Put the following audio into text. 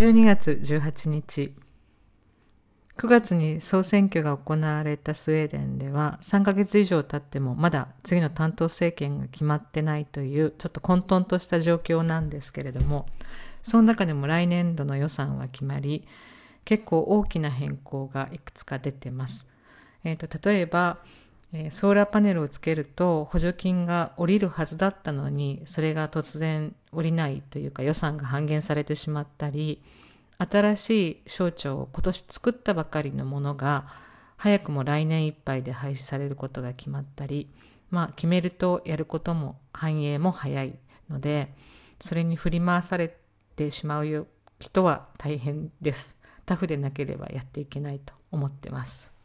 12月18日9月に総選挙が行われたスウェーデンでは3ヶ月以上経ってもまだ次の担当政権が決まってないというちょっと混沌とした状況なんですけれどもその中でも来年度の予算は決まり結構大きな変更がいくつか出てます。えーと、例えば、え、ソーラーパネルをつけると補助金が下りるはずだったのにそれが突然下りないというか予算が半減されてしまったり新しい省庁を今年作ったばかりのものが早くも来年いっぱいで廃止されることが決まったりまあ決めるとやることも反映も早いのでそれに振り回されてしまう人は大変です。タフでなければやっていけないと思ってます。